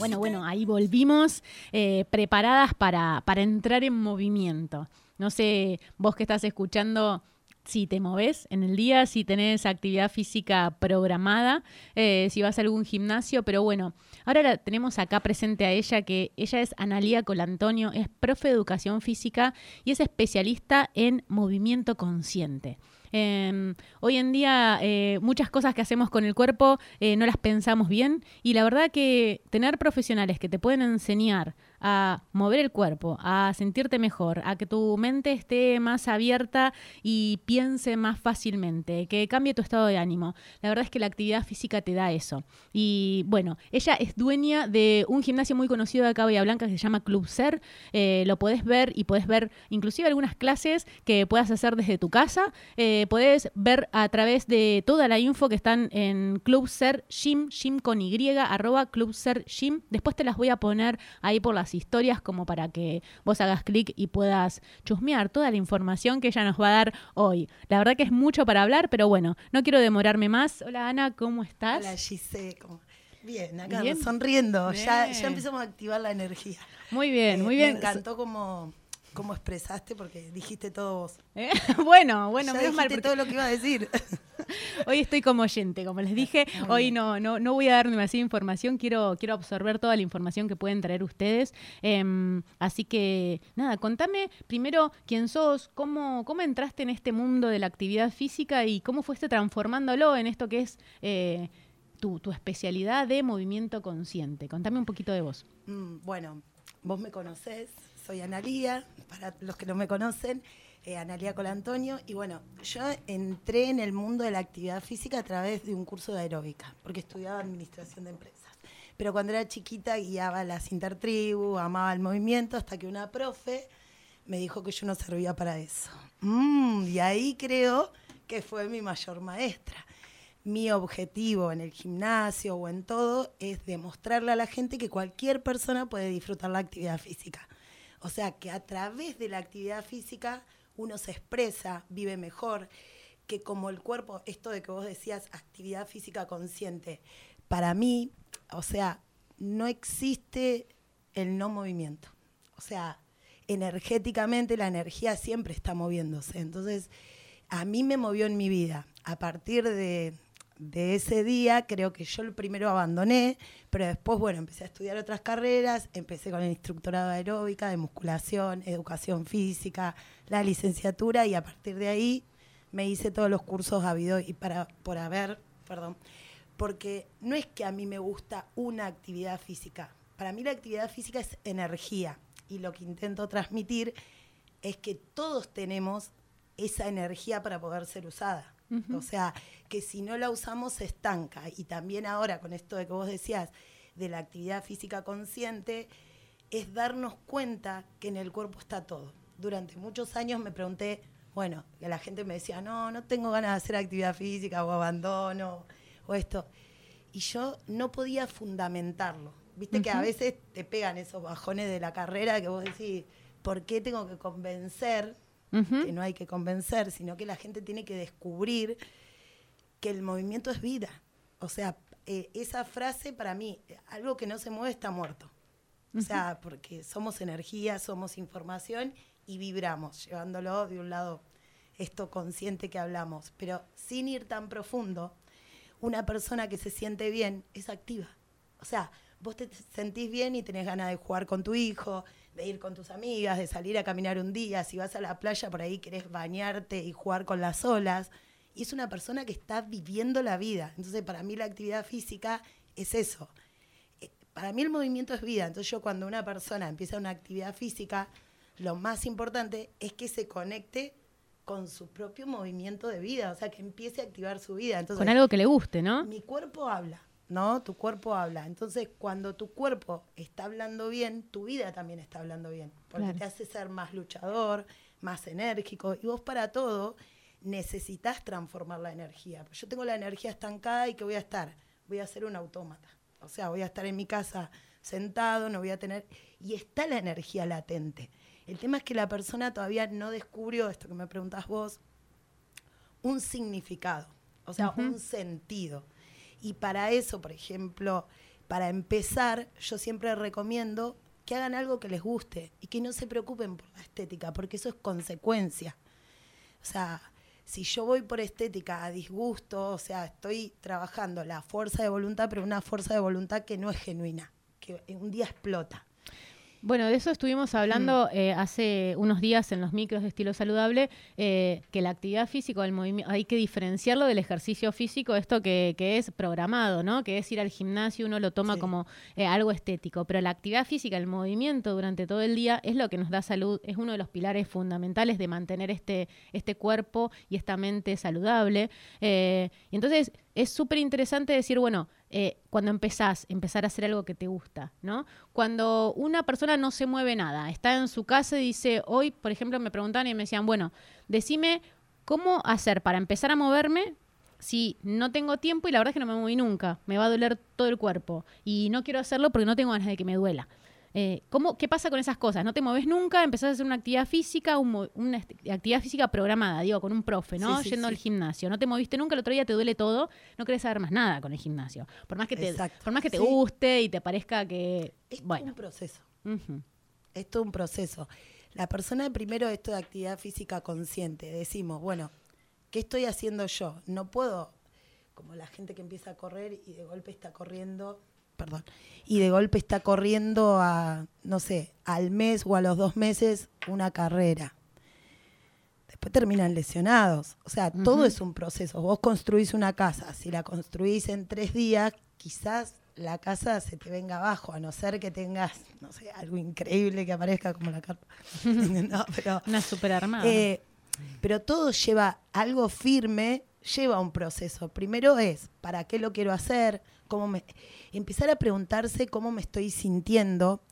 Bueno, bueno, ahí volvimos eh, preparadas para, para entrar en movimiento. No sé, vos que estás escuchando, si te moves en el día, si tenés actividad física programada, eh, si vas a algún gimnasio, pero bueno, ahora tenemos acá presente a ella, que ella es Analía Colantonio, es profe de educación física y es especialista en movimiento consciente. Em, hoy en día eh, muchas cosas que hacemos con el cuerpo eh, no las pensamos bien. Y la verdad que tener profesionales que te pueden enseñar a mover el cuerpo, a sentirte mejor, a que tu mente esté más abierta y piense más fácilmente, que cambie tu estado de ánimo. La verdad es que la actividad física te da eso. Y bueno, ella es dueña de un gimnasio muy conocido de acá Blanca que se llama Club Ser. Eh, lo podés ver y podés ver inclusive algunas clases que puedas hacer desde tu casa. Eh, podés ver a través de toda la info que están en Club Ser Gym, gym con Y, arroba Club Ser Gym. Después te las voy a poner ahí por las historias como para que vos hagas clic y puedas chusmear toda la información que ella nos va a dar hoy. La verdad que es mucho para hablar, pero bueno, no quiero demorarme más. Hola Ana, ¿cómo estás? Hola Gise, Bien, acá sonriendo, Ya, ya empezamos a activar la energía. Muy bien, eh, muy bien. Me encantó como cómo expresaste porque dijiste todo vos. ¿Eh? Bueno, bueno, menos mal. todo lo que iba a decir. hoy estoy como oyente, como les dije. hoy no, no, no voy a dar demasiada información, quiero, quiero absorber toda la información que pueden traer ustedes. Em, así que, nada, contame primero quién sos, cómo, cómo entraste en este mundo de la actividad física y cómo fuiste transformándolo en esto que es... Eh, tu, especialidad de movimiento consciente. Contame un poquito de vos. Mm, bueno, vos me conocés, soy Analía, para los que no me conocen, eh, Analía Colantonio, y bueno, yo entré en el mundo de la actividad física a través de un curso de aeróbica, porque estudiaba administración de empresas. Pero cuando era chiquita guiaba las intertribus, amaba el movimiento, hasta que una profe me dijo que yo no servía para eso. Mm, y ahí creo que fue mi mayor maestra. Mi objetivo en el gimnasio o en todo es demostrarle a la gente que cualquier persona puede disfrutar la actividad física. O sea, que a través de la actividad física uno se expresa, vive mejor, que como el cuerpo, esto de que vos decías, actividad física consciente, para mí, o sea, no existe el no movimiento. O sea, energéticamente la energía siempre está moviéndose. Entonces, a mí me movió en mi vida. A partir de de ese día creo que yo el primero abandoné, pero después, bueno, empecé a estudiar otras carreras, empecé con el instructorado de aeróbica, de musculación, educación física, la licenciatura y a partir de ahí me hice todos los cursos habido y para por haber, perdón, porque no es que a mí me gusta una actividad física. Para mí la actividad física es energía y lo que intento transmitir es que todos tenemos esa energía para poder ser usada. O sea, que si no la usamos se estanca. Y también ahora con esto de que vos decías de la actividad física consciente, es darnos cuenta que en el cuerpo está todo. Durante muchos años me pregunté, bueno, que la gente me decía, no, no tengo ganas de hacer actividad física o abandono o esto. Y yo no podía fundamentarlo. Viste que a veces te pegan esos bajones de la carrera que vos decís, ¿por qué tengo que convencer que no hay que convencer, sino que la gente tiene que descubrir que el movimiento es vida. O sea, eh, esa frase para mí, algo que no se mueve está muerto. O sea, porque somos energía, somos información y vibramos, llevándolo de un lado esto consciente que hablamos, pero sin ir tan profundo, una persona que se siente bien es activa. O sea, vos te sentís bien y tenés ganas de jugar con tu hijo, de ir con tus amigas, de salir a caminar un día, si vas a la playa por ahí querés bañarte y jugar con las olas. Y es una persona que está viviendo la vida. Entonces, para mí la actividad física es eso. Eh, para mí el movimiento es vida. Entonces, yo cuando una persona empieza una actividad física, lo más importante es que se conecte con su propio movimiento de vida, o sea, que empiece a activar su vida. Entonces, con algo que le guste, ¿no? Mi cuerpo habla. ¿No? Tu cuerpo habla. Entonces, cuando tu cuerpo está hablando bien, tu vida también está hablando bien, porque te hace ser más luchador, más enérgico, y vos para todo necesitas transformar la energía. Yo tengo la energía estancada y que voy a estar, voy a ser un autómata. O sea, voy a estar en mi casa sentado, no voy a tener... Y está la energía latente. El tema es que la persona todavía no descubrió, esto que me preguntas vos, un significado, o sea, un sentido. Y para eso, por ejemplo, para empezar, yo siempre recomiendo que hagan algo que les guste y que no se preocupen por la estética, porque eso es consecuencia. O sea, si yo voy por estética a disgusto, o sea, estoy trabajando la fuerza de voluntad, pero una fuerza de voluntad que no es genuina, que un día explota. Bueno, de eso estuvimos hablando mm. eh, hace unos días en los micros de estilo saludable, eh, que la actividad física, el movimiento, hay que diferenciarlo del ejercicio físico, esto que, que, es programado, ¿no? Que es ir al gimnasio, uno lo toma como eh, algo estético, pero la actividad física, el movimiento durante todo el día es lo que nos da salud, es uno de los pilares fundamentales de mantener este, este cuerpo y esta mente saludable. y entonces es súper interesante decir, bueno, eh, cuando empezás, empezar a hacer algo que te gusta, ¿no? Cuando una persona no se mueve nada, está en su casa y dice, hoy, por ejemplo, me preguntaban y me decían, bueno, decime cómo hacer para empezar a moverme si no tengo tiempo y la verdad es que no me moví nunca, me va a doler todo el cuerpo y no quiero hacerlo porque no tengo ganas de que me duela. Eh, ¿cómo, ¿Qué pasa con esas cosas? No te mueves nunca, empezás a hacer una actividad física, una actividad física programada, digo, con un profe, ¿no? Yendo al gimnasio. No te moviste nunca, el otro día te duele todo, no querés saber más nada con el gimnasio. Por más que te, por más que te guste y te parezca que. Es un proceso. Es todo un proceso. La persona primero esto de actividad física consciente. Decimos, bueno, ¿qué estoy haciendo yo? No puedo, como la gente que empieza a correr y de golpe está corriendo perdón, y de golpe está corriendo a, no sé, al mes o a los dos meses una carrera. Después terminan lesionados. O sea, todo es un proceso. Vos construís una casa, si la construís en tres días, quizás la casa se te venga abajo, a no ser que tengas, no sé, algo increíble que aparezca como la carta. una super armada. Eh, pero todo lleva algo firme, lleva un proceso. Primero es, ¿para qué lo quiero hacer? ¿Cómo me empezar a preguntarse cómo me estoy sintiendo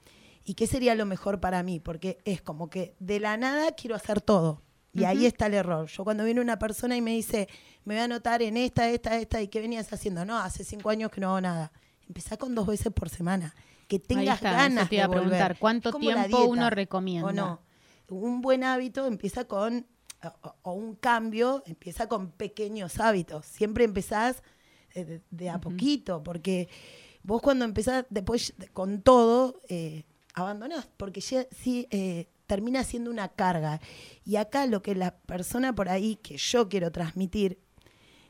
y qué sería lo mejor para mí, porque es como que de la nada quiero hacer todo. Y ahí está el error. Yo cuando viene una persona y me dice, me voy a anotar en esta, esta, esta, ¿y qué venías haciendo? No, hace cinco años que no hago nada. Empezá con dos veces por semana. Que tengas ganas de preguntar, ¿cuánto tiempo uno recomienda? O no. Un buen hábito empieza con, o, un cambio empieza con pequeños hábitos. Siempre empezás de, de a poquito, porque Vos cuando empezás después con todo, eh, abandonás, porque ya, sí eh, termina siendo una carga. Y acá lo que la persona por ahí que yo quiero transmitir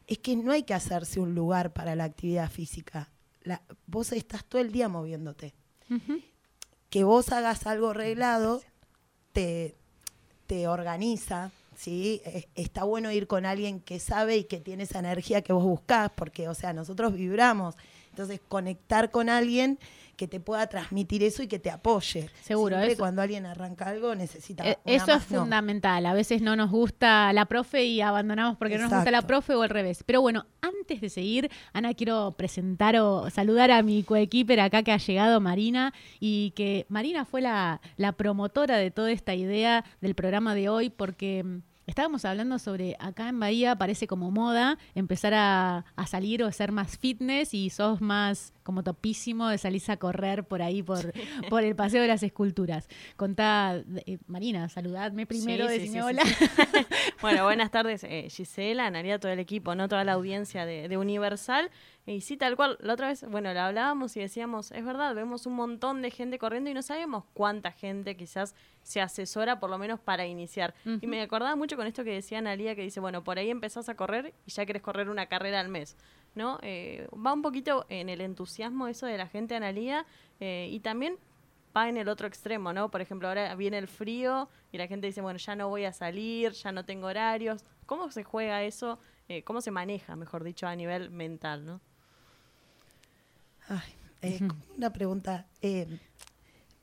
es que no hay que hacerse un lugar para la actividad física. La, vos estás todo el día moviéndote. Que vos hagas algo arreglado te, te organiza, ¿sí? Está bueno ir con alguien que sabe y que tiene esa energía que vos buscás, porque, o sea, nosotros vibramos entonces, conectar con alguien que te pueda transmitir eso y que te apoye. Seguro. Siempre cuando alguien arranca algo necesita. Eh, eso es fundamental. A veces no nos gusta la profe y abandonamos porque no nos gusta la profe o al revés. Pero bueno, antes de seguir, Ana, quiero presentar o saludar a mi coequiper acá que ha llegado, Marina, y que Marina fue la, la promotora de toda esta idea del programa de hoy porque mm, Estábamos hablando sobre acá en Bahía parece como moda empezar a, salir o ser más fitness y sos más como topísimo de salirse a correr por ahí, por, por el paseo de las esculturas. Contá, eh, Marina, saludadme primero, sí, hola. bueno, buenas tardes, eh, Gisela, Naria, todo el equipo, no toda la audiencia de, de Universal. Y sí, tal cual, la otra vez, bueno, la hablábamos y decíamos, es verdad, vemos un montón de gente corriendo y no sabemos cuánta gente quizás se asesora por lo menos para iniciar. Y me acordaba mucho con esto que decía Analia, que dice, bueno, por ahí empezás a correr y ya querés correr una carrera al mes, ¿no? Eh, va un poquito en el entusiasmo eso de la gente, Analia, eh, y también va en el otro extremo, ¿no? Por ejemplo, ahora viene el frío y la gente dice, bueno, ya no voy a salir, ya no tengo horarios. ¿Cómo se juega eso? Eh, ¿Cómo se maneja, mejor dicho, a nivel mental, ¿no? Ay, una pregunta.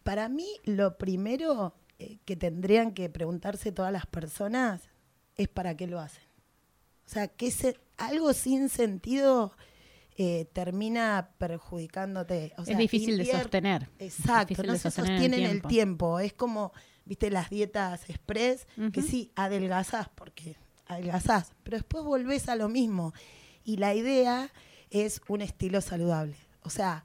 para mí, lo primero eh, que tendrían que preguntarse todas las personas es para qué lo hacen. O sea, que algo sin sentido eh, termina perjudicándote. es difícil de sostener. Exacto, no se sostiene el tiempo. Es como, viste, las dietas express, que sí, adelgazás, porque adelgazás, pero después volvés a lo mismo. Y la idea es un estilo saludable. O sea,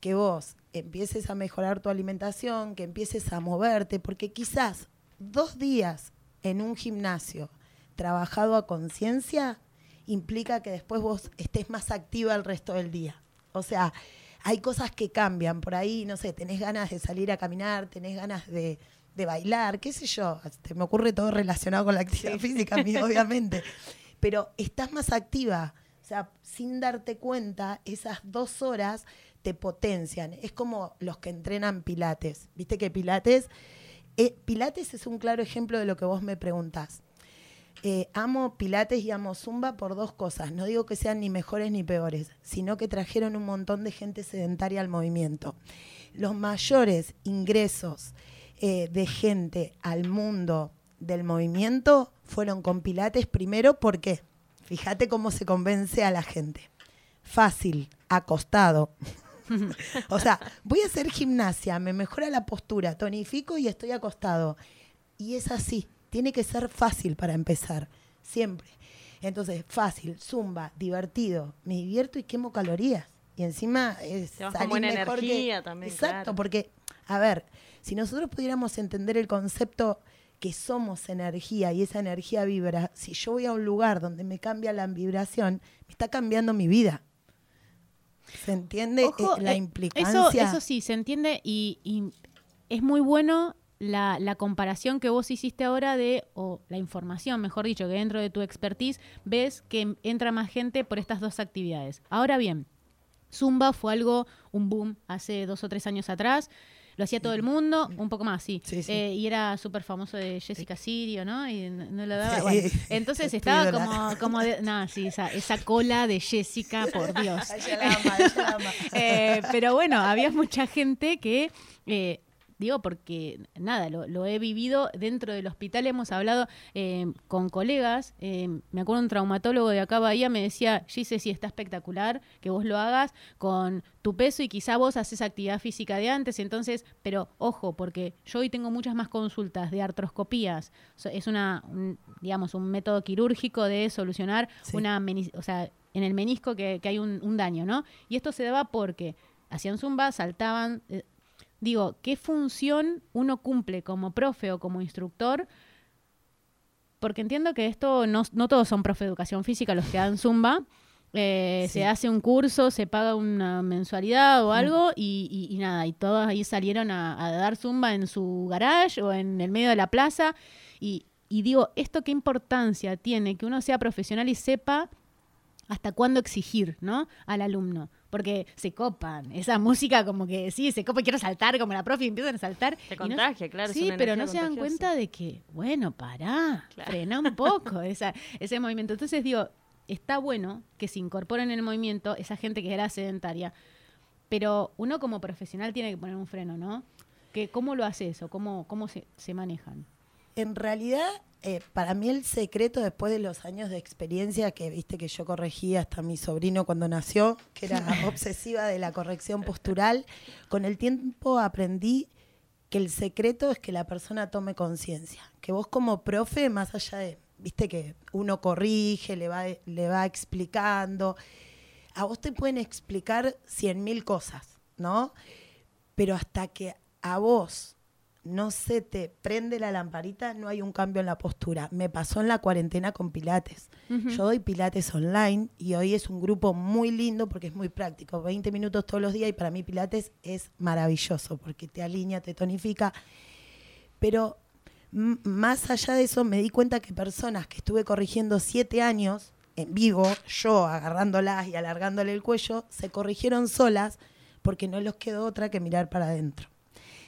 que vos empieces a mejorar tu alimentación, que empieces a moverte, porque quizás dos días en un gimnasio trabajado a conciencia implica que después vos estés más activa el resto del día. O sea, hay cosas que cambian. Por ahí, no sé, tenés ganas de salir a caminar, tenés ganas de, de bailar, qué sé yo. Te me ocurre todo relacionado con la actividad física, a mí, obviamente. Pero estás más activa. Sea, sin darte cuenta, esas dos horas te potencian. Es como los que entrenan pilates. Viste que pilates, eh, pilates es un claro ejemplo de lo que vos me preguntás. Eh, amo Pilates y amo Zumba por dos cosas. No digo que sean ni mejores ni peores, sino que trajeron un montón de gente sedentaria al movimiento. Los mayores ingresos eh, de gente al mundo del movimiento fueron con Pilates primero porque, fíjate cómo se convence a la gente. Fácil, acostado. o sea, voy a hacer gimnasia, me mejora la postura, tonifico y estoy acostado. Y es así tiene que ser fácil para empezar, siempre. Entonces, fácil, zumba, divertido, me divierto y quemo calorías. Y encima es salir mejor energía también. Exacto, porque, a ver, si nosotros pudiéramos entender el concepto que somos energía y esa energía vibra, si yo voy a un lugar donde me cambia la vibración, me está cambiando mi vida. ¿Se entiende eh, la eh, implicancia? Eso, sí, se entiende y, y es muy bueno la, la, comparación que vos hiciste ahora de, o la información, mejor dicho, que dentro de tu expertise ves que entra más gente por estas dos actividades. Ahora bien, Zumba fue algo, un boom hace dos o tres años atrás. Lo hacía todo el mundo, un poco más, sí. Eh, y era súper famoso de Jessica Sirio, ¿no? Y no, lo daba. Bueno, entonces estaba como, como de. No, sí, esa, esa cola de Jessica, por Dios. Eh, pero bueno, había mucha gente que eh, Digo porque, nada, lo, he vivido dentro del hospital, hemos hablado eh, con colegas, eh, me acuerdo un traumatólogo de acá Bahía me decía, Gise, sí, está espectacular que vos lo hagas con tu peso y quizá vos haces actividad física de antes, entonces, pero ojo, porque yo hoy tengo muchas más consultas de artroscopías, es una, digamos, un método quirúrgico de solucionar una, o sea, en el menisco que, hay un, un, daño, ¿no? Y esto se daba porque hacían zumba, saltaban, eh, digo, ¿qué función uno cumple como profe o como instructor? Porque entiendo que esto no, no todos son profe de educación física los que dan zumba. Eh, se hace un curso, se paga una mensualidad o algo y, nada, y todos ahí salieron a, dar zumba en su garage o en el medio de la plaza. Y, y digo, ¿esto qué importancia tiene que uno sea profesional y sepa hasta cuándo exigir ¿no? al alumno? porque se copan. Esa música como que sí, se copa, quiero saltar como la profe y empiezan a saltar. Se contagia, claro. Sí, pero no se dan cuenta de que, bueno, pará, frena un poco esa, ese movimiento. Entonces digo, está bueno que se incorporen en el movimiento esa gente que era sedentaria, pero uno como profesional tiene que poner un freno, ¿no? Que, ¿Cómo lo hace eso? ¿Cómo, cómo se, se manejan? En realidad eh, para mí el secreto después de los años de experiencia que viste que yo corregí hasta mi sobrino cuando nació, que era obsesiva de la corrección postural, con el tiempo aprendí que el secreto es que la persona tome conciencia, que vos como profe, más allá de, viste que uno corrige, le va, le va explicando, a vos te pueden explicar cien mil cosas, ¿no? Pero hasta que a vos no se te prende la lamparita, no hay un cambio en la postura. Me pasó en la cuarentena con Pilates. Yo doy Pilates online y hoy es un grupo muy lindo porque es muy práctico. 20 minutos todos los días y para mí Pilates es maravilloso porque te alinea, te tonifica. Pero más allá de eso me di cuenta que personas que estuve corrigiendo siete años en vivo, yo agarrándolas y alargándole el cuello, se corrigieron solas porque no les quedó otra que mirar para adentro.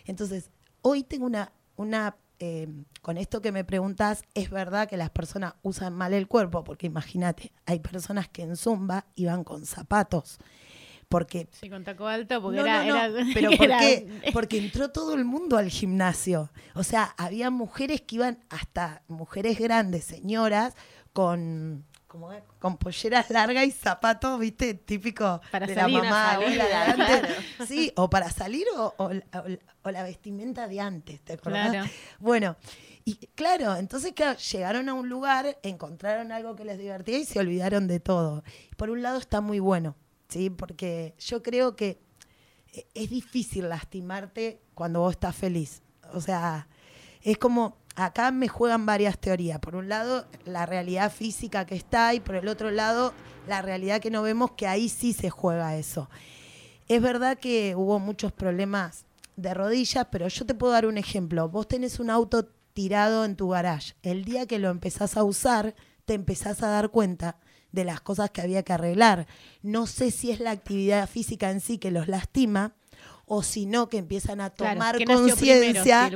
Entonces, Hoy tengo una, una eh, con esto que me preguntas, es verdad que las personas usan mal el cuerpo, porque imagínate, hay personas que en Zumba iban con zapatos. Porque, sí, con taco alto, porque era, Pero ¿por qué? Porque entró todo el mundo al gimnasio. O sea, había mujeres que iban, hasta mujeres grandes, señoras, con como con polleras largas y zapatos, viste, típico para de la mamá o Sí, o para salir o, la vestimenta de antes, ¿te acuerdas? Bueno, y claro, entonces llegaron a un lugar, encontraron algo que les divertía y se olvidaron de todo. Por un lado está muy bueno, ¿sí? Porque yo creo que e, es difícil lastimarte cuando vos estás feliz. O sea, es como acá me juegan varias teorías. Por un lado, la realidad física que está y por el otro lado, la realidad que no vemos que ahí sí se juega eso. Es verdad que hubo muchos problemas de rodillas, pero yo te puedo dar un ejemplo. Vos tenés un auto tirado en tu garage. El día que lo empezás a usar, te empezás a dar cuenta de las cosas que había que arreglar. No sé si es la actividad física en sí que los lastima o si no que empiezan a tomar ¿qué nació primero, conciencia.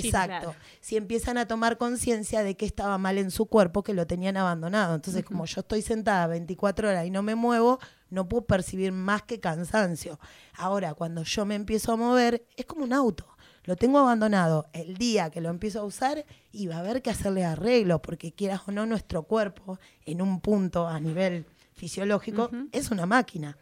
si? Exacto. Claro. Si empiezan a tomar conciencia de que estaba mal en su cuerpo, que lo tenían abandonado. Entonces, como yo estoy sentada 24 horas y no me muevo, no puedo percibir más que cansancio. Ahora, cuando yo me empiezo a mover, es como un auto. Lo tengo abandonado. El día que lo empiezo a usar, y va a haber que hacerle arreglo, porque quieras o no, nuestro cuerpo, en un punto a nivel fisiológico, es una máquina.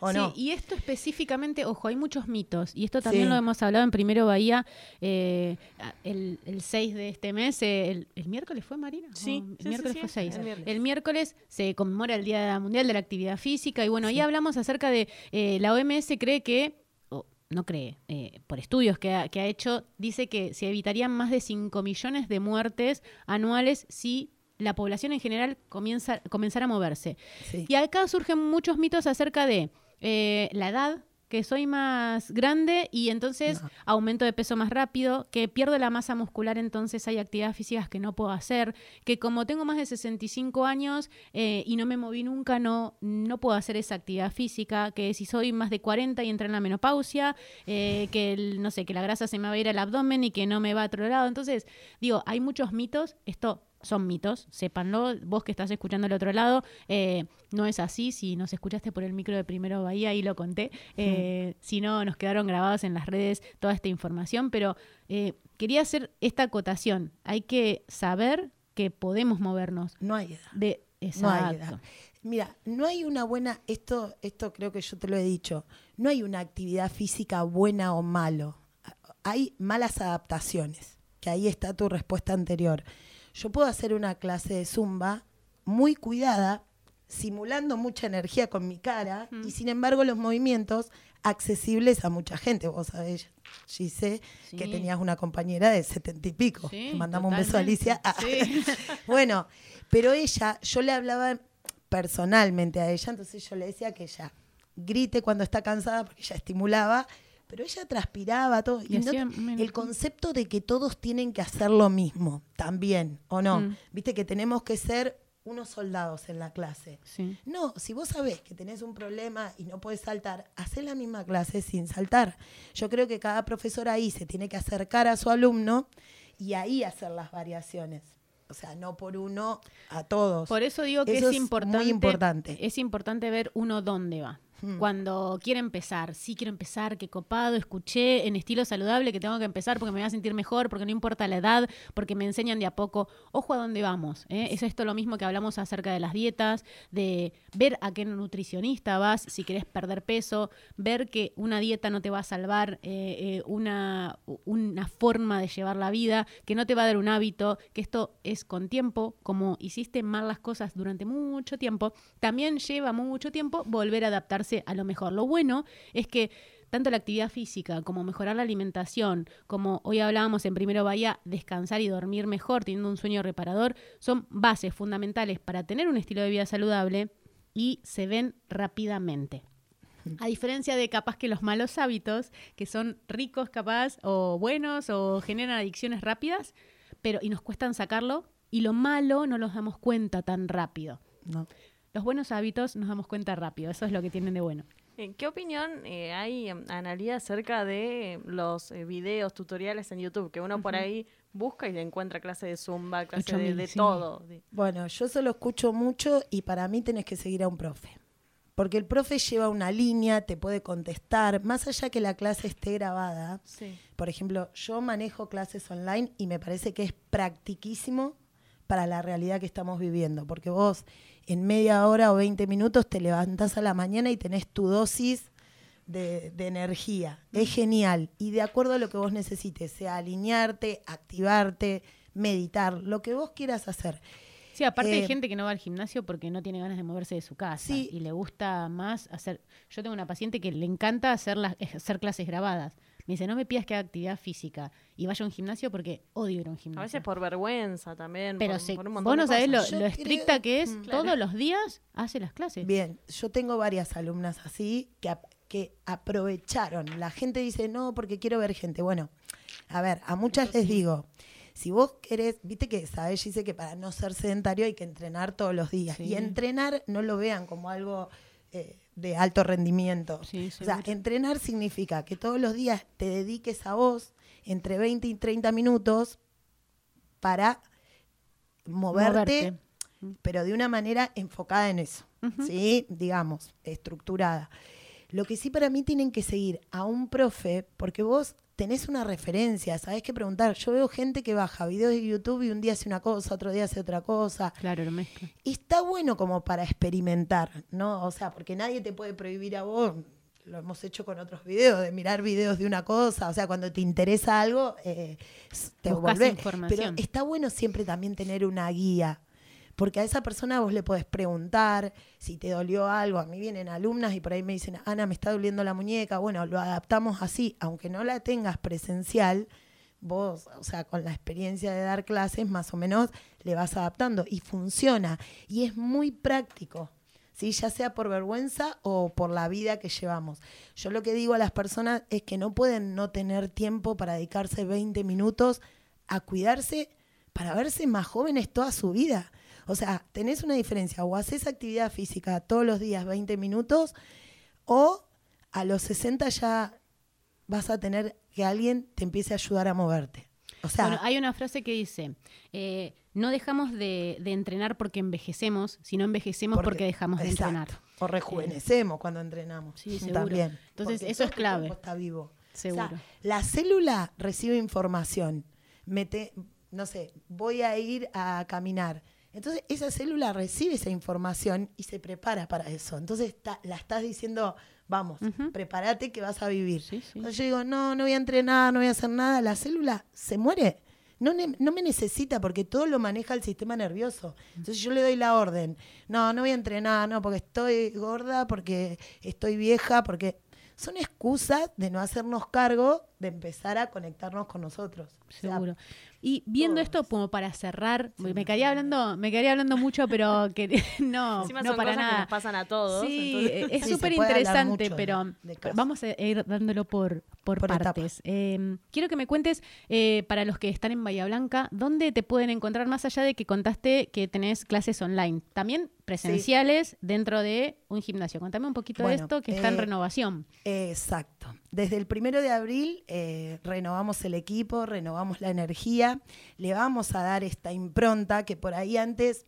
¿O sí, no? y esto específicamente, ojo, hay muchos mitos, y esto también Sí. lo hemos hablado en Primero Bahía eh, el, el 6 de este mes, eh, el, ¿el miércoles fue Marina? Sí, ¿O sí, el sí, miércoles sí, fue 6. el miércoles. El miércoles se conmemora el Día Mundial de la Actividad Física, y bueno, ahí hablamos acerca de, eh, la OMS cree que, o no cree, eh, por estudios que ha, que ha hecho, dice que se evitarían más de 5 millones de muertes anuales si la población en general comienza, comenzara a moverse. Sí. Y acá surgen muchos mitos acerca de eh, la edad, que soy más grande y entonces No. aumento de peso más rápido, que pierdo la masa muscular, entonces hay actividades físicas que no puedo hacer, que como tengo más de 65 años eh, y no me moví nunca, no, no puedo hacer esa actividad física, que si soy más de 40 y entré en la menopausia, eh, que el- no sé, que la grasa se me va a ir al abdomen y que no me va a otro lado. Entonces, digo, hay muchos mitos, esto son mitos, sépanlo, vos que estás escuchando al otro lado, eh, no es así, si nos escuchaste por el micro de Primero Bahía, ahí lo conté, eh, si no, nos quedaron grabados en las redes toda esta información, pero eh, quería hacer esta acotación, hay que saber que podemos movernos. No hay edad. De, No hay edad. Mira, no hay una buena, esto, esto creo que yo te lo he dicho, no hay una actividad física buena o malo. Hay malas adaptaciones, que ahí está tu respuesta anterior. Yo puedo hacer una clase de zumba muy cuidada, simulando mucha energía con mi cara, y sin embargo los movimientos accesibles a mucha gente. Vos sabés, Gise, que Sí. tenías una compañera de setenta y pico. Sí, Te mandamos un beso a. Alicia. Ah. Sí. Bueno, pero ella, yo le hablaba personalmente a ella, entonces yo le decía que ella grite cuando está cansada porque ella estimulaba, pero ella transpiraba todo. Y Y no- el concepto de que todos tienen que hacer lo mismo, también, ¿o no? Mm. Viste que tenemos que ser unos soldados en la clase. Sí. No, si vos sabés que tenés un problema y no podés saltar, hacé la misma clase sin saltar. Yo creo que cada profesor ahí se tiene que acercar a su alumno y ahí hacer las variaciones. O sea, no por uno a todos. Por eso digo que Eso es es importante, muy importante. Es importante ver uno dónde va. Hmm. Cuando quiere empezar, sí quiero empezar, qué copado, escuché en estilo saludable que tengo que empezar porque me voy a sentir mejor, porque no importa la edad, porque me enseñan de a poco. Ojo a dónde vamos. ¿eh? Es esto lo mismo que hablamos acerca de las dietas, de ver a qué nutricionista vas si querés perder peso, ver que una dieta no te va a salvar eh, eh, una, una forma de llevar la vida, que no te va a dar un hábito, que esto es con tiempo, como hiciste mal las cosas durante mucho tiempo, también lleva mucho tiempo volver a adaptarse a lo mejor. Lo bueno es que tanto la actividad física como mejorar la alimentación, como hoy hablábamos en Primero Bahía, descansar y dormir mejor, teniendo un sueño reparador, son bases fundamentales para tener un estilo de vida saludable y se ven rápidamente. A diferencia de capaz que los malos hábitos, que son ricos capaz, o buenos, o generan adicciones rápidas, pero y nos cuestan sacarlo, y lo malo no nos damos cuenta tan rápido. No. Los buenos hábitos nos damos cuenta rápido, eso es lo que tienen de bueno. Eh, ¿Qué opinión eh, hay, em, Analia, acerca de los eh, videos, tutoriales en YouTube? Que uno por ahí busca y le encuentra clase de zumba, clase de, 8000, de sí. todo. Bueno, yo eso lo escucho mucho y para mí tenés que seguir a un profe. Porque el profe lleva una línea, te puede contestar, más allá que la clase esté grabada. Sí. Por ejemplo, yo manejo clases online y me parece que es practiquísimo para la realidad que estamos viviendo, porque vos en media hora o 20 minutos te levantás a la mañana y tenés tu dosis de, de energía. Es genial y de acuerdo a lo que vos necesites, sea alinearte, activarte, meditar, lo que vos quieras hacer. Sí, aparte hay Eh, gente que no va al gimnasio porque no tiene ganas de moverse de su casa Sí. y le gusta más hacer. Yo tengo una paciente que le encanta hacer, las, eh, hacer clases grabadas. Me dice, no me pidas que haga actividad física y vaya a un gimnasio porque odio ir a un gimnasio. A veces por vergüenza también. Pero por, se- por un vos montón no de sabés lo, estricta que es, Mm. todos los días hace las clases. Bien, yo tengo varias alumnas así que que aprovecharon. La gente dice, no, porque quiero ver gente. Bueno, a ver, a muchas les digo, si vos querés, viste que sabes, dice que para no ser sedentario hay que entrenar todos los días. Sí. Y entrenar no lo vean como algo eh, de alto rendimiento. Sí, o sea, entrenar significa que todos los días te dediques a vos entre 20 y 30 minutos para moverte, Moverte. pero de una manera enfocada en eso, ¿sí? Digamos, estructurada. Lo que sí para mí tienen que seguir a un profe, porque vos tenés una referencia, sabés qué preguntar. Yo veo gente que baja videos de YouTube y un día hace una cosa, otro día hace otra cosa. Claro, lo mezcla. Y está bueno como para experimentar, ¿no? O sea, porque nadie te puede prohibir a vos, lo hemos hecho con otros videos, de mirar videos de una cosa, o sea, cuando te interesa algo, eh, te Buscás volvés. información. Pero está bueno siempre también tener una guía, porque a esa persona vos le podés preguntar si te dolió algo. A mí vienen alumnas y por ahí me dicen, Ana, me está doliendo la muñeca. Bueno, lo adaptamos así, aunque no la tengas presencial, vos, o sea, con la experiencia de dar clases, más o menos le vas adaptando y funciona. Y es muy práctico, ¿sí? ya sea por vergüenza o por la vida que llevamos. Yo lo que digo a las personas es que no pueden no tener tiempo para dedicarse 20 minutos a cuidarse para verse más jóvenes toda su vida. O sea, tenés una diferencia, o haces actividad física todos los días 20 minutos, o a los 60 ya vas a tener que alguien te empiece a ayudar a moverte. O sea, Bueno, hay una frase que dice, eh, no dejamos de, de entrenar porque envejecemos, sino envejecemos porque, dejamos de entrenar. O rejuvenecemos cuando entrenamos. Sí, seguro. También. Entonces, eso es clave. está vivo. Seguro. O sea, la célula recibe información. Mete, no sé, voy a ir a caminar. Entonces, esa célula recibe esa información y se prepara para eso. Entonces, está- la estás diciendo, vamos, Ujú. prepárate que vas a vivir. Sí, sí. Cuando yo digo, no, no voy a entrenar, no voy a hacer nada, la célula se muere. No, no me necesita porque todo lo maneja el sistema nervioso. Entonces yo le doy la orden. No, no voy a entrenar, no, porque estoy gorda, porque estoy vieja, porque son excusas de no hacernos cargo de empezar a conectarnos con nosotros. O sea, Seguro. Y viendo esto como para cerrar, me quedaría hablando, me quedaría hablando mucho, pero que no, Encima no son para cosas que nada. nos pasan a todos. Sí, entonces- eh, es súper interesante, de- pero de vamos a ir dándolo por, por, partes. Eh, quiero que me cuentes, eh, para los que están en Bahía Blanca, ¿dónde te pueden encontrar más allá de que contaste que tenés clases online? También presenciales dentro de un gimnasio. Contame un poquito de esto que está en eh, renovación. Exacto. Desde el primero de abril eh, renovamos el equipo, renovamos la energía, le vamos a dar esta impronta que por ahí antes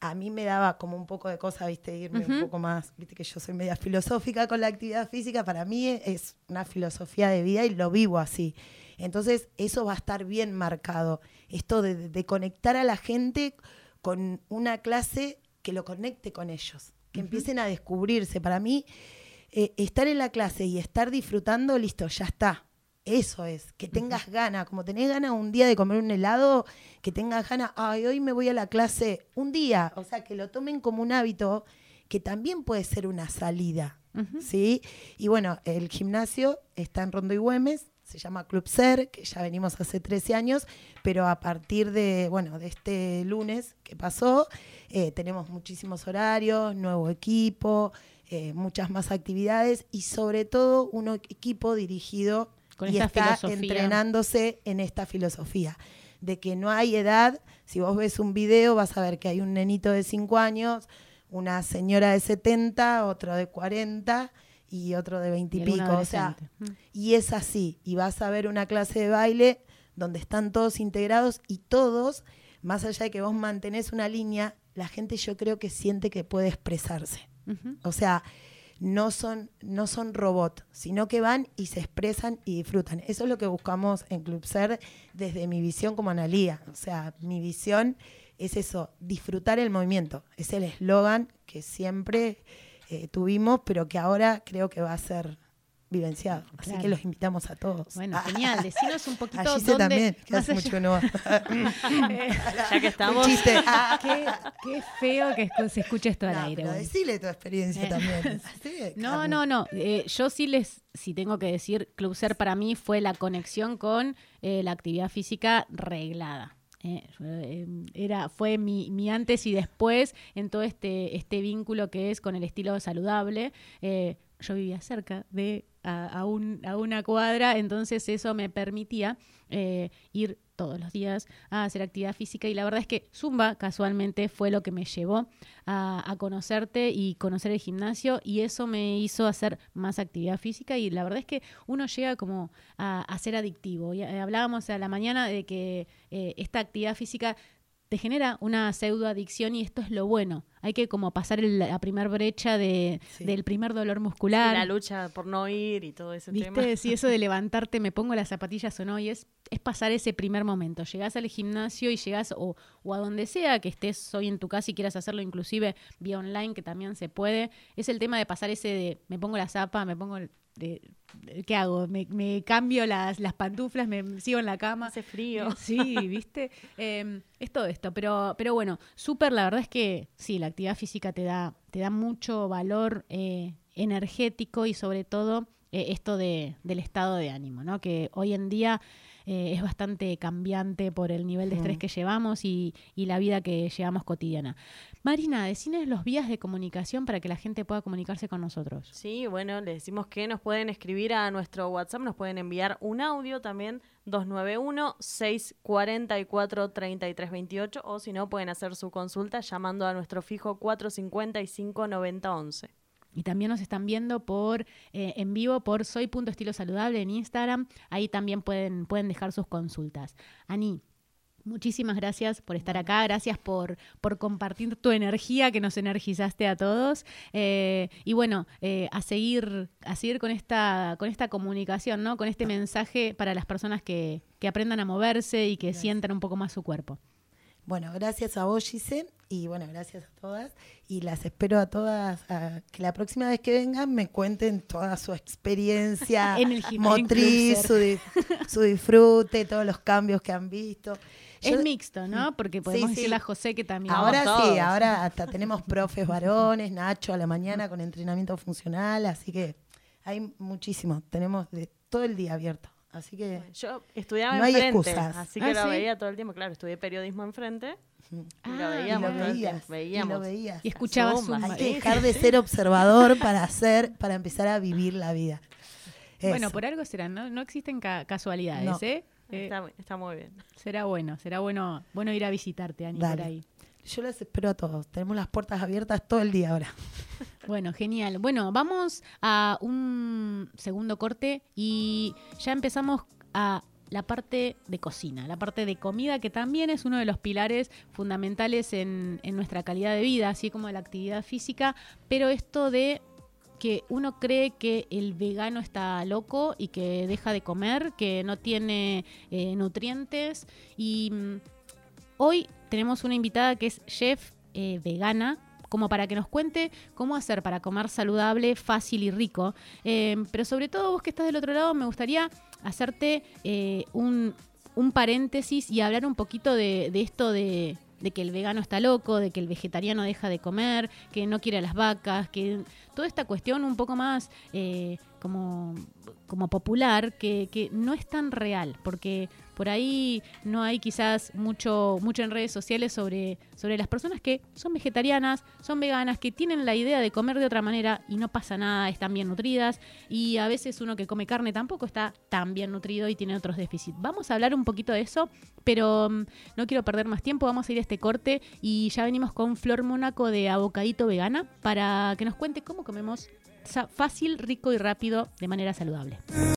a mí me daba como un poco de cosa, viste, irme un poco más, viste que yo soy media filosófica con la actividad física, para mí es una filosofía de vida y lo vivo así. Entonces eso va a estar bien marcado, esto de, de conectar a la gente con una clase que lo conecte con ellos, que empiecen a descubrirse. Para mí, eh, estar en la clase y estar disfrutando, listo, ya está. Eso es, que tengas ganas, como tenés ganas un día de comer un helado, que tengas ganas, ay, hoy me voy a la clase un día, o sea, que lo tomen como un hábito, que también puede ser una salida, ¿sí? Y bueno, el gimnasio está en Rondo y Güemes, se llama Club Ser, que ya venimos hace 13 años, pero a partir de, bueno, de este lunes que pasó, eh, tenemos muchísimos horarios, nuevo equipo, eh, muchas más actividades y sobre todo un equipo dirigido Con y está filosofía. entrenándose en esta filosofía de que no hay edad. Si vos ves un video vas a ver que hay un nenito de 5 años, una señora de 70, otro de 40 y otro de 20 y, pico. O sea, y es así. Y vas a ver una clase de baile donde están todos integrados y todos, más allá de que vos mantenés una línea, la gente yo creo que siente que puede expresarse. O sea, no son, no son robots, sino que van y se expresan y disfrutan. Eso es lo que buscamos en Club Ser desde mi visión como analía. O sea, mi visión es eso, disfrutar el movimiento. Es el eslogan que siempre eh, tuvimos, pero que ahora creo que va a ser vivenciado. Así Claro. que los invitamos a todos. Bueno, genial. Decinos un poquito Allí dónde... también, que hace mucho que no va. Ya que estamos. Un chiste. Qué, qué feo que se escuche esto al No, aire. pero bueno. decile tu experiencia Eh. también. Sí, No, no, no. Eh, yo sí les, si tengo que decir, Club Ser para mí fue la conexión con eh, la actividad física reglada. Eh, eh, era, fue mi, mi antes y después en todo este, este vínculo que es con el estilo saludable. Eh, yo vivía cerca de a, un, a una cuadra, entonces eso me permitía eh, ir todos los días a hacer actividad física y la verdad es que Zumba casualmente fue lo que me llevó a, conocerte y conocer el gimnasio y eso me hizo hacer más actividad física y la verdad es que uno llega como a, ser adictivo. Y, eh, hablábamos a la mañana de que eh, esta actividad física te genera una pseudoadicción y esto es lo bueno. Hay que como pasar la primer brecha de, del primer dolor muscular. la lucha por no ir y todo ese ¿Viste? tema. Sí, eso de levantarte, me pongo las zapatillas o no, y es, es pasar ese primer momento. Llegás al gimnasio y llegás, o, o a donde sea que estés hoy en tu casa y quieras hacerlo, inclusive vía online, que también se puede. Es el tema de pasar ese de me pongo la zapa, me pongo de, ¿qué hago? Me, cambio las, las, pantuflas, me sigo en la cama. Hace frío. Sí, ¿viste? Em, es todo esto, pero, pero bueno, súper, la verdad es que sí, la actividad física te da, te da mucho valor eh, energético y sobre todo eh, esto de, del estado de ánimo, ¿no? Que hoy en día eh, es bastante cambiante por el nivel de estrés que llevamos y, la vida que llevamos cotidiana. Marina, decines los vías de comunicación para que la gente pueda comunicarse con nosotros. Sí, bueno, les decimos que nos pueden escribir a nuestro WhatsApp, nos pueden enviar un audio también 291-644-3328 o si no pueden hacer su consulta llamando a nuestro fijo 455-9011. Y también nos están viendo por eh, en vivo por soy.estilo saludable en Instagram. Ahí también pueden, pueden dejar sus consultas. Ani, Muchísimas gracias por estar acá, gracias por, por compartir tu energía que nos energizaste a todos. Eh, y bueno, eh, a seguir, a seguir con esta, con esta comunicación, ¿no? Con este mensaje para las personas que, que aprendan a moverse y que sientan un poco más su cuerpo. Bueno, gracias a vos, Gise, y bueno, gracias a todas. Y las espero a todas a que la próxima vez que vengan me cuenten toda su experiencia motriz, su, disfrute, todos los cambios que han visto. es mixto, ¿no? Porque podemos decirle a José que también. Ahora sí, ahora hasta tenemos profes varones, Nacho a la mañana con entrenamiento funcional, así que hay muchísimo. Tenemos de todo el día abierto. Así que yo estudiaba no enfrente, así que ah, lo veía todo el tiempo. Claro, estudié periodismo enfrente. Y lo veíamos, y lo veías, veíamos. Y, lo veías. y escuchabas Hay que dejar de ser observador para hacer, para empezar a vivir la vida. Bueno, por algo será, no, no existen casualidades, ¿eh? Está, está, muy bien. Será bueno, será bueno, bueno ir a visitarte, Ani, por ahí. Yo les espero a todos. Tenemos las puertas abiertas todo el día ahora. Bueno, genial. Bueno, vamos a un segundo corte y ya empezamos a la parte de cocina, la parte de comida, que también es uno de los pilares fundamentales en, nuestra calidad de vida, así como la actividad física, pero esto de que uno cree que el vegano está loco y que deja de comer, que no tiene eh, nutrientes. Y mm, hoy tenemos una invitada que es chef eh, vegana, como para que nos cuente cómo hacer para comer saludable, fácil y rico. Em, pero sobre todo vos que estás del otro lado, me gustaría hacerte eh, un, paréntesis y hablar un poquito de, esto de, que el vegano está loco, de que el vegetariano deja de comer, que no quiere a las vacas, que toda esta cuestión un poco más eh, como, como popular, que, que no es tan real, porque por ahí no hay quizás mucho, mucho en redes sociales sobre, sobre las personas que son vegetarianas, son veganas, que tienen la idea de comer de otra manera y no pasa nada, están bien nutridas. Y a veces uno que come carne tampoco está tan bien nutrido y tiene otros déficits. Vamos a hablar un poquito de eso, pero mm, no quiero perder más tiempo. Vamos a ir a este corte y ya venimos con Flor Mónaco de Abocadito Vegana para que nos cuente cómo comemos fácil, rico y rápido de manera saludable.